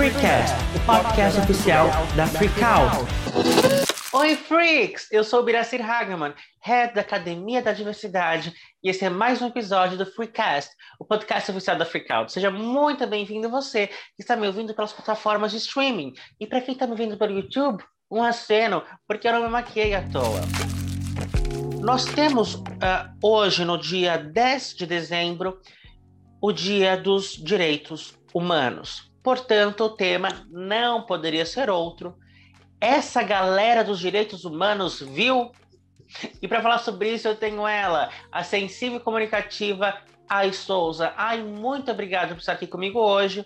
Freecast, o podcast oficial da Freakout. Oi, Freaks! Eu sou Biracir Hageman, head da Academia da Diversidade, e esse é mais um episódio do Freecast, o podcast oficial da Freakout. Seja muito bem-vindo você que está me ouvindo pelas plataformas de streaming. E para quem está me ouvindo pelo YouTube, um aceno, porque eu não me maquiei à toa. Nós temos uh, hoje, no dia 10 de dezembro, o Dia dos Direitos Humanos. Portanto, o tema não poderia ser outro. Essa galera dos direitos humanos viu? E para falar sobre isso, eu tenho ela, a sensível e comunicativa Ai Souza. Ai, muito obrigado por estar aqui comigo hoje.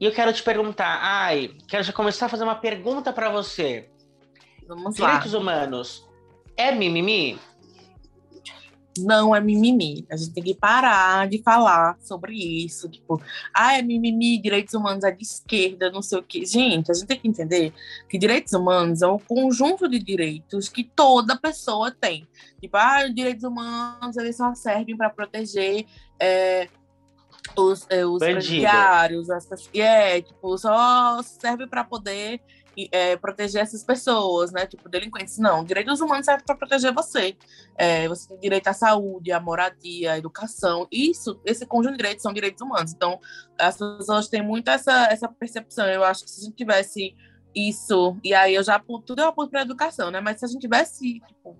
E eu quero te perguntar, Ai, quero já começar a fazer uma pergunta para você. Vamos direitos lá. humanos é mimimi? Não é mimimi. A gente tem que parar de falar sobre isso. Tipo, ah, é mimimi, direitos humanos é de esquerda, não sei o quê. Gente, a gente tem que entender que direitos humanos é um conjunto de direitos que toda pessoa tem. Tipo, ah, os direitos humanos eles só servem para proteger. É, os, é, os presidiários, as pessoas, é, tipo, só serve para poder é, proteger essas pessoas, né? Tipo, delinquentes. Não, direitos humanos servem para proteger você. É, você tem direito à saúde, à moradia, à educação. Isso, esse conjunto de direitos são direitos humanos. Então, as pessoas têm muito essa, essa percepção. Eu acho que se a gente tivesse isso, e aí eu já tudo eu aponto para educação, né? Mas se a gente tivesse, tipo,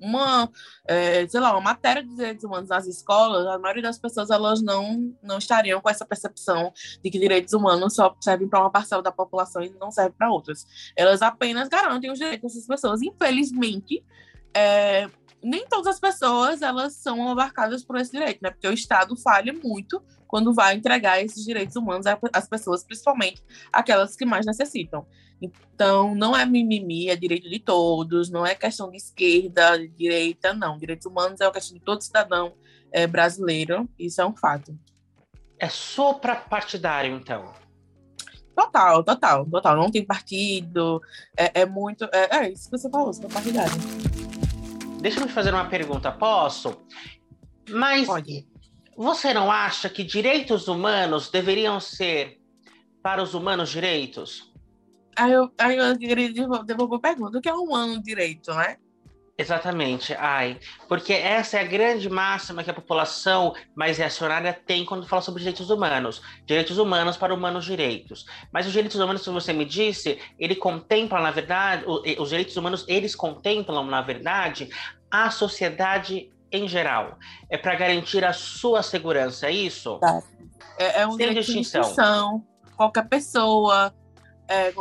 uma, é, sei lá, uma matéria de direitos humanos nas escolas, a maioria das pessoas elas não, não estariam com essa percepção de que direitos humanos só servem para uma parcela da população e não servem para outras. Elas apenas garantem os direitos dessas pessoas. Infelizmente, é, nem todas as pessoas elas são abarcadas por esse direito, né? Porque o Estado falha muito quando vai entregar esses direitos humanos às pessoas, principalmente aquelas que mais necessitam. Então, não é mimimi, é direito de todos, não é questão de esquerda, de direita, não. Direitos humanos é uma questão de todo cidadão é, brasileiro, isso é um fato. É sopra partidário, então. Total, total, total. Não tem partido, é, é muito. É, é, isso que você falou, sopra partidário. Deixa eu me fazer uma pergunta, posso? Mas Pode. você não acha que direitos humanos deveriam ser para os humanos direitos? Aí eu, aí eu devolver a pergunta: o que é humano direito, né? Exatamente, ai, porque essa é a grande máxima que a população mais reacionária tem quando fala sobre direitos humanos, direitos humanos para humanos direitos. Mas os direitos humanos, como você me disse, ele contempla, na verdade, os direitos humanos, eles contemplam, na verdade, a sociedade em geral. É para garantir a sua segurança, é isso? É, é um Sem direito distinção. de. Qualquer pessoa, é,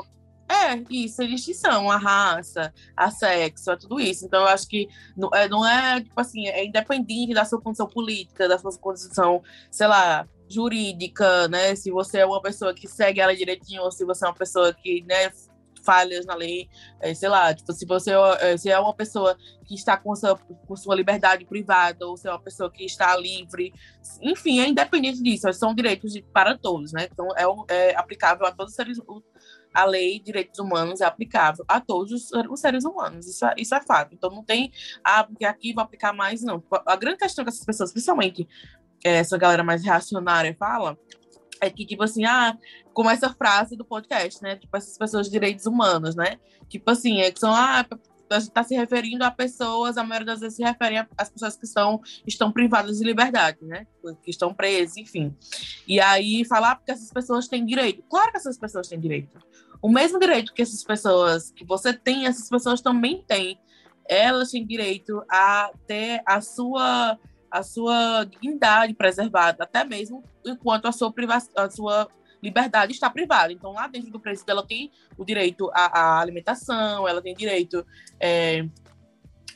é, isso, sem distinção, a raça, a sexo, é tudo isso. Então, eu acho que não é, não é, tipo assim, é independente da sua condição política, da sua condição, sei lá, jurídica, né? Se você é uma pessoa que segue ela direitinho, ou se você é uma pessoa que, né, falhas na lei, é, sei lá, tipo, se você é, se é uma pessoa que está com sua, com sua liberdade privada, ou se é uma pessoa que está livre, enfim, é independente disso, são direitos de, para todos, né? Então, é, é aplicável a todos os seres a lei de direitos humanos é aplicável a todos os, os seres humanos. Isso é, isso é fato. Então não tem, ah, porque aqui vou aplicar mais, não. A grande questão que essas pessoas, principalmente é, essa galera mais reacionária, fala é que, tipo assim, ah, como essa frase do podcast, né? Tipo, essas pessoas de direitos humanos, né? Tipo assim, é que são, ah, está se referindo a pessoas, a maioria das vezes se referem às pessoas que estão, estão privadas de liberdade, né? Que estão presas, enfim. E aí falar porque essas pessoas têm direito. Claro que essas pessoas têm direito. O mesmo direito que essas pessoas, que você tem, essas pessoas também têm. Elas têm direito a ter a sua a sua dignidade preservada, até mesmo enquanto a sua, a sua liberdade está privada. Então, lá dentro do presídio, ela tem o direito à, à alimentação, ela tem direito é,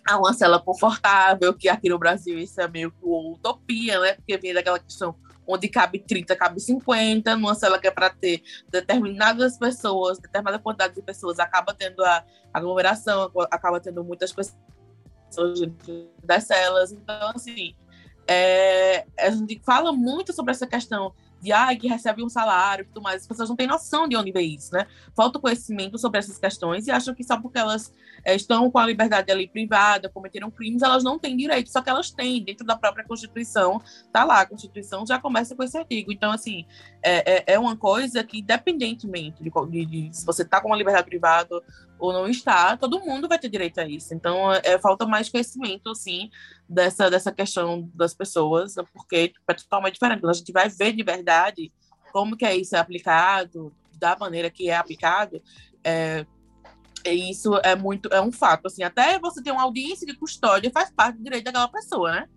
a uma cela confortável, que aqui no Brasil isso é meio que utopia, né? Porque vem daquela questão onde cabe 30, cabe 50, numa cela que é para ter determinadas pessoas, determinada quantidade de pessoas, acaba tendo a aglomeração, acaba tendo muitas pessoas das celas. Então, assim, é, a gente fala muito sobre essa questão de ah, que recebe um salário e tudo mais. As pessoas não têm noção de onde vem isso, né? Falta conhecimento sobre essas questões e acham que só porque elas é, estão com a liberdade ali privada, cometeram crimes, elas não têm direito, só que elas têm, dentro da própria Constituição, tá lá, a Constituição já começa com esse artigo. Então, assim, é, é, é uma coisa que, independentemente de, de, de se você tá com uma liberdade privada ou não está, todo mundo vai ter direito a isso. Então, é, é, falta mais conhecimento, assim, dessa, dessa questão das pessoas, porque é totalmente diferente. Quando a gente vai ver de verdade como que é isso aplicado, da maneira que é aplicado, é, isso é muito, é um fato, assim, até você ter uma audiência de custódia faz parte do direito daquela pessoa, né?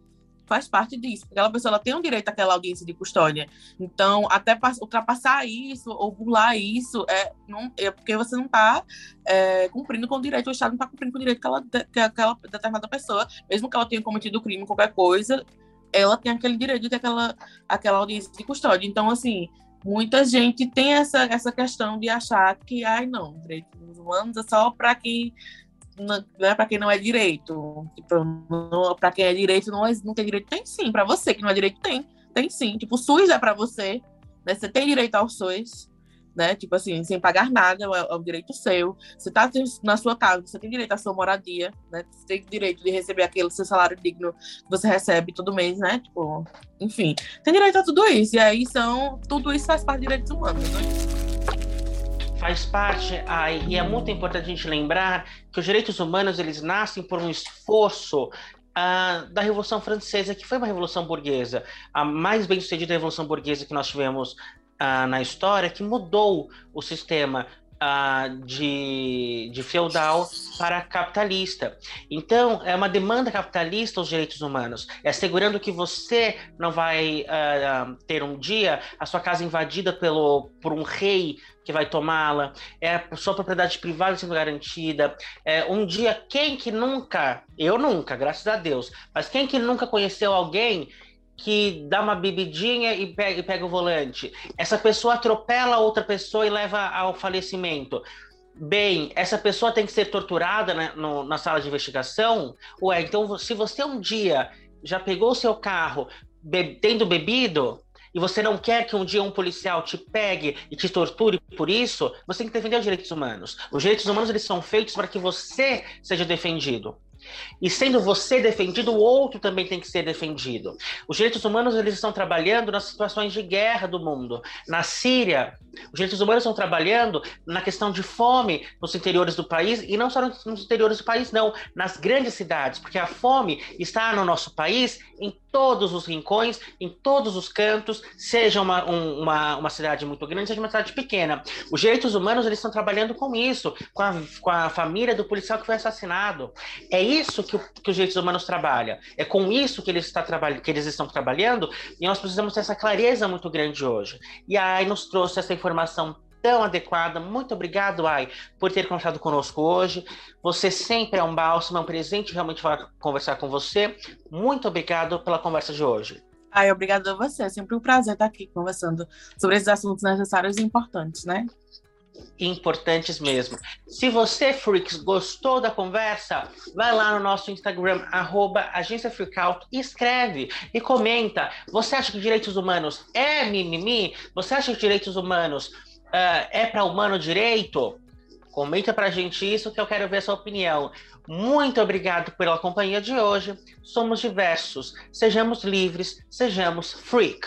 Faz parte disso. Aquela pessoa ela tem um direito àquela audiência de custódia. Então, até ultrapassar isso ou burlar isso é, não, é porque você não está é, cumprindo com o direito, o Estado não está cumprindo com o direito que, ela, que aquela determinada pessoa, mesmo que ela tenha cometido crime, qualquer coisa, ela tem aquele direito de ter aquela, aquela audiência de custódia. Então, assim, muita gente tem essa, essa questão de achar que, ai, não, direitos humanos é só para quem não é para quem não é direito. Tipo, para quem é direito, não, é, não tem direito. Tem sim, para você que não é direito, tem. Tem sim. Tipo, o SUS é para você, né? Você tem direito ao SUS, né? Tipo assim, sem pagar nada, é, é um direito seu. Você tá na sua casa, você tem direito à sua moradia, né? Você tem direito de receber aquele seu salário digno que você recebe todo mês, né? Tipo, enfim, tem direito a tudo isso. E aí são. Tudo isso faz parte de direitos humanos, né? Faz parte, ai, e é muito importante a gente lembrar que os direitos humanos eles nascem por um esforço uh, da Revolução Francesa, que foi uma revolução burguesa, a mais bem sucedida revolução burguesa que nós tivemos uh, na história, que mudou o sistema uh, de, de feudal para capitalista. Então, é uma demanda capitalista os direitos humanos, é assegurando que você não vai uh, ter um dia a sua casa invadida pelo, por um rei que vai tomá-la, é a sua propriedade privada sendo garantida. É, um dia, quem que nunca, eu nunca, graças a Deus, mas quem que nunca conheceu alguém que dá uma bebidinha e pega, e pega o volante. Essa pessoa atropela outra pessoa e leva ao falecimento. Bem, essa pessoa tem que ser torturada né, no, na sala de investigação? Ué, então se você um dia já pegou o seu carro be tendo bebido e você não quer que um dia um policial te pegue e te torture por isso, você tem que defender os direitos humanos. Os direitos humanos eles são feitos para que você seja defendido. E sendo você defendido, o outro também tem que ser defendido. Os direitos humanos eles estão trabalhando nas situações de guerra do mundo. Na Síria, os direitos humanos estão trabalhando na questão de fome nos interiores do país e não só nos interiores do país, não, nas grandes cidades, porque a fome está no nosso país em todos os rincões, em todos os cantos, seja uma, um, uma, uma cidade muito grande, seja uma cidade pequena. Os direitos humanos eles estão trabalhando com isso, com a, com a família do policial que foi assassinado. É isso que, o, que os direitos humanos trabalham. É com isso que eles, está que eles estão trabalhando e nós precisamos ter essa clareza muito grande hoje. E aí nos trouxe essa informação tão adequada. Muito obrigado, Ai, por ter conversado conosco hoje. Você sempre é um bálsamo, é um presente realmente falar, conversar com você. Muito obrigado pela conversa de hoje. Ai, obrigado a você. É sempre um prazer estar aqui conversando sobre esses assuntos necessários e importantes, né? importantes mesmo. Se você, Freaks, gostou da conversa, vai lá no nosso Instagram, arroba Agência Freakout, escreve e comenta. Você acha que direitos humanos é mimimi? Você acha que direitos humanos é para humano direito? Comenta pra gente isso que eu quero ver a sua opinião. Muito obrigado pela companhia de hoje. Somos diversos. Sejamos livres, sejamos freak.